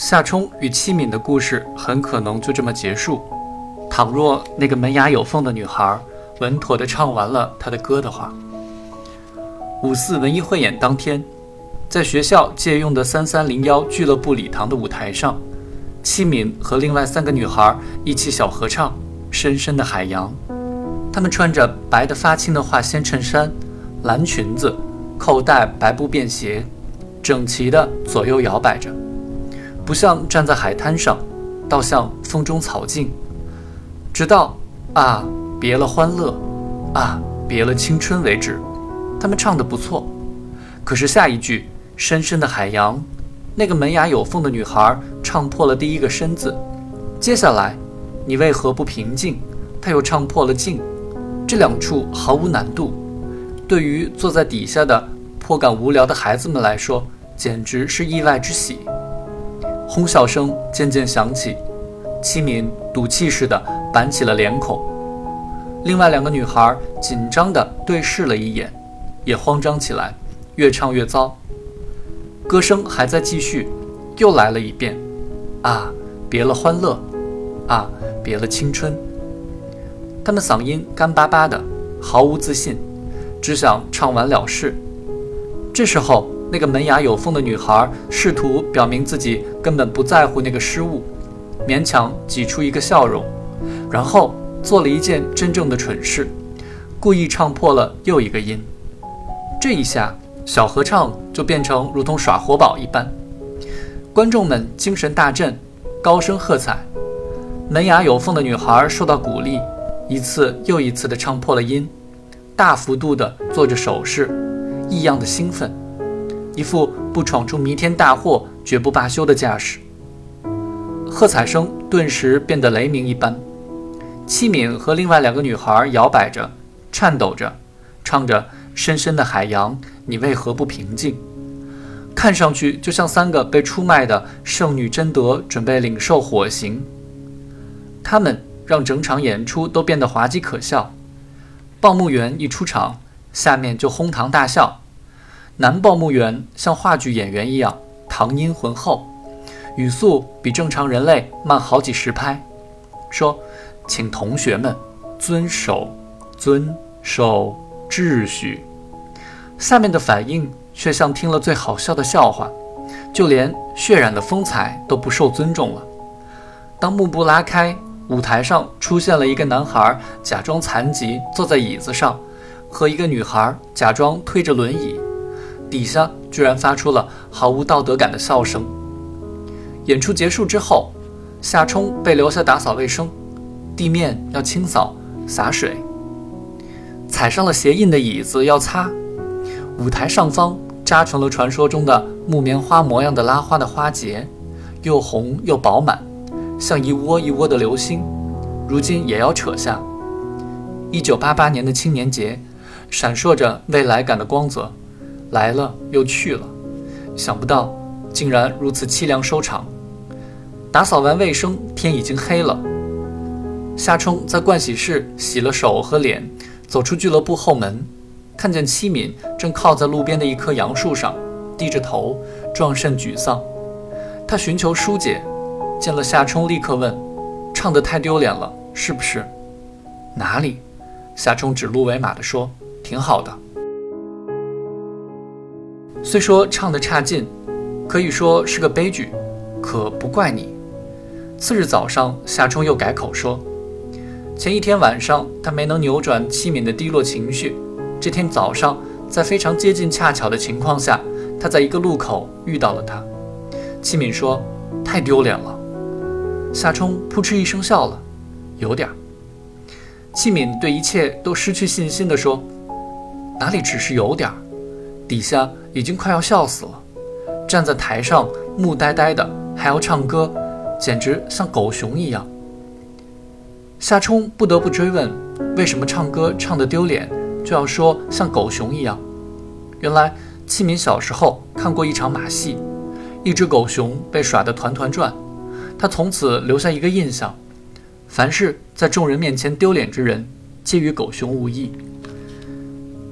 夏冲与戚敏的故事很可能就这么结束。倘若那个门牙有缝的女孩稳妥地唱完了她的歌的话，五四文艺汇演当天，在学校借用的三三零幺俱乐部礼堂的舞台上，戚敏和另外三个女孩一起小合唱《深深的海洋》。她们穿着白的发青的化纤衬衫、蓝裙子，扣带白布便鞋，整齐地左右摇摆着。不像站在海滩上，倒像风中草茎。直到啊，别了欢乐，啊，别了青春为止，他们唱得不错。可是下一句“深深的海洋”，那个门牙有缝的女孩唱破了第一个“深”字。接下来，你为何不平静？她又唱破了“静”。这两处毫无难度，对于坐在底下的颇感无聊的孩子们来说，简直是意外之喜。哄笑声渐渐响起，戚敏赌气似的板起了脸孔。另外两个女孩紧张地对视了一眼，也慌张起来，越唱越糟。歌声还在继续，又来了一遍：“啊，别了欢乐，啊，别了青春。”他们嗓音干巴巴的，毫无自信，只想唱完了事。这时候。那个门牙有缝的女孩试图表明自己根本不在乎那个失误，勉强挤出一个笑容，然后做了一件真正的蠢事，故意唱破了又一个音。这一下，小合唱就变成如同耍活宝一般，观众们精神大振，高声喝彩。门牙有缝的女孩受到鼓励，一次又一次地唱破了音，大幅度地做着手势，异样的兴奋。一副不闯出弥天大祸绝不罢休的架势，喝彩声顿时变得雷鸣一般。戚敏和另外两个女孩摇摆着、颤抖着，唱着《深深的海洋》，你为何不平静？看上去就像三个被出卖的圣女贞德准备领受火刑。他们让整场演出都变得滑稽可笑。报幕员一出场，下面就哄堂大笑。男报幕员像话剧演员一样，唐音浑厚，语速比正常人类慢好几十拍，说：“请同学们遵守，遵守秩序。”下面的反应却像听了最好笑的笑话，就连渲染的风采都不受尊重了。当幕布拉开，舞台上出现了一个男孩假装残疾坐在椅子上，和一个女孩假装推着轮椅。底下居然发出了毫无道德感的笑声。演出结束之后，夏冲被留下打扫卫生，地面要清扫、洒水。踩上了鞋印的椅子要擦。舞台上方扎成了传说中的木棉花模样的拉花的花结，又红又饱满，像一窝一窝的流星。如今也要扯下。一九八八年的青年节，闪烁着未来感的光泽。来了又去了，想不到竟然如此凄凉收场。打扫完卫生，天已经黑了。夏冲在盥洗室洗了手和脸，走出俱乐部后门，看见七敏正靠在路边的一棵杨树上，低着头，状甚沮丧。他寻求疏解，见了夏冲，立刻问：“唱得太丢脸了，是不是？”“哪里？”夏冲指鹿为马地说：“挺好的。”虽说唱得差劲，可以说是个悲剧，可不怪你。次日早上，夏冲又改口说，前一天晚上他没能扭转戚敏的低落情绪，这天早上在非常接近恰巧的情况下，他在一个路口遇到了他。戚敏说：“太丢脸了。”夏冲扑哧一声笑了，有点。戚敏对一切都失去信心地说：“哪里只是有点儿？”底下已经快要笑死了，站在台上木呆呆的，还要唱歌，简直像狗熊一样。夏冲不得不追问，为什么唱歌唱得丢脸，就要说像狗熊一样？原来戚敏小时候看过一场马戏，一只狗熊被耍得团团转，他从此留下一个印象：凡是在众人面前丢脸之人，皆与狗熊无异。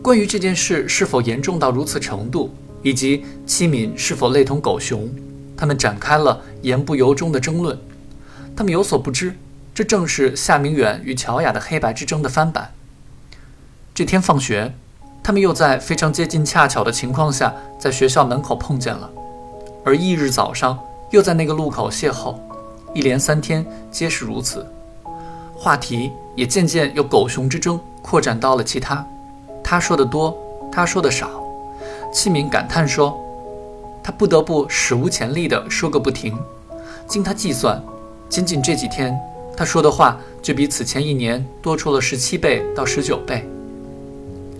关于这件事是否严重到如此程度，以及戚敏是否类同狗熊，他们展开了言不由衷的争论。他们有所不知，这正是夏明远与乔雅的黑白之争的翻版。这天放学，他们又在非常接近恰巧的情况下，在学校门口碰见了，而翌日早上又在那个路口邂逅，一连三天皆是如此。话题也渐渐由狗熊之争扩展到了其他，他说的多，他说的少。器敏感叹说：“他不得不史无前例地说个不停。经他计算。”仅仅这几天，他说的话就比此前一年多出了十七倍到十九倍。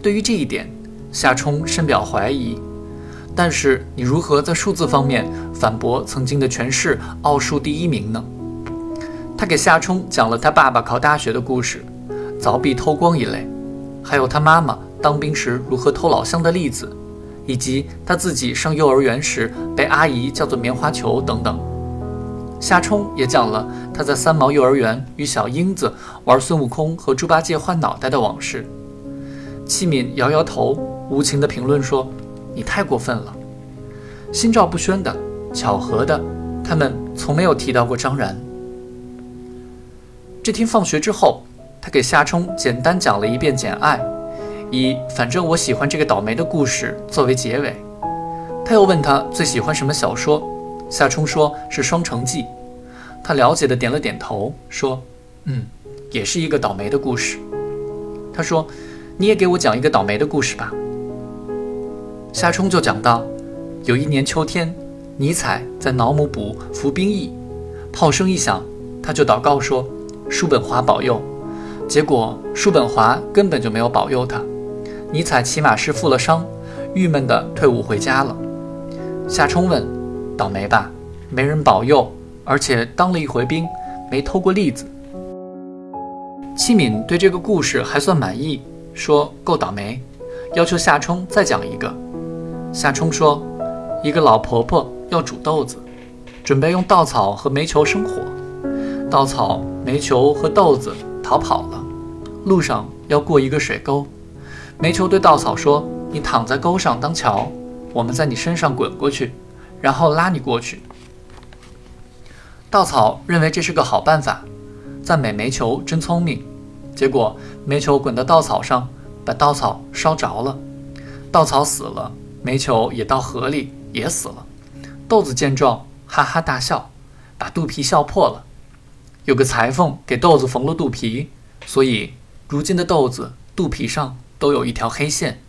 对于这一点，夏冲深表怀疑。但是你如何在数字方面反驳曾经的全市奥数第一名呢？他给夏冲讲了他爸爸考大学的故事，凿壁偷光一类，还有他妈妈当兵时如何偷老乡的例子，以及他自己上幼儿园时被阿姨叫做棉花球等等。夏冲也讲了他在三毛幼儿园与小英子玩孙悟空和猪八戒换脑袋的往事。戚敏摇摇头，无情地评论说：“你太过分了。”心照不宣的，巧合的，他们从没有提到过张然。这天放学之后，他给夏冲简单讲了一遍《简爱》，以“反正我喜欢这个倒霉的故事”作为结尾。他又问他最喜欢什么小说。夏冲说是《双城记》，他了解的点了点头，说：“嗯，也是一个倒霉的故事。”他说：“你也给我讲一个倒霉的故事吧。”夏冲就讲到，有一年秋天，尼采在瑙姆堡服兵役，炮声一响，他就祷告说：“叔本华保佑。”结果叔本华根本就没有保佑他，尼采起码是负了伤，郁闷地退伍回家了。夏冲问。倒霉吧，没人保佑，而且当了一回兵，没偷过栗子。戚敏对这个故事还算满意，说够倒霉，要求夏冲再讲一个。夏冲说，一个老婆婆要煮豆子，准备用稻草和煤球生火，稻草、煤球和豆子逃跑了，路上要过一个水沟，煤球对稻草说：“你躺在沟上当桥，我们在你身上滚过去。”然后拉你过去。稻草认为这是个好办法，赞美煤球真聪明。结果煤球滚到稻草上，把稻草烧着了，稻草死了，煤球也到河里也死了。豆子见状哈哈大笑，把肚皮笑破了。有个裁缝给豆子缝了肚皮，所以如今的豆子肚皮上都有一条黑线。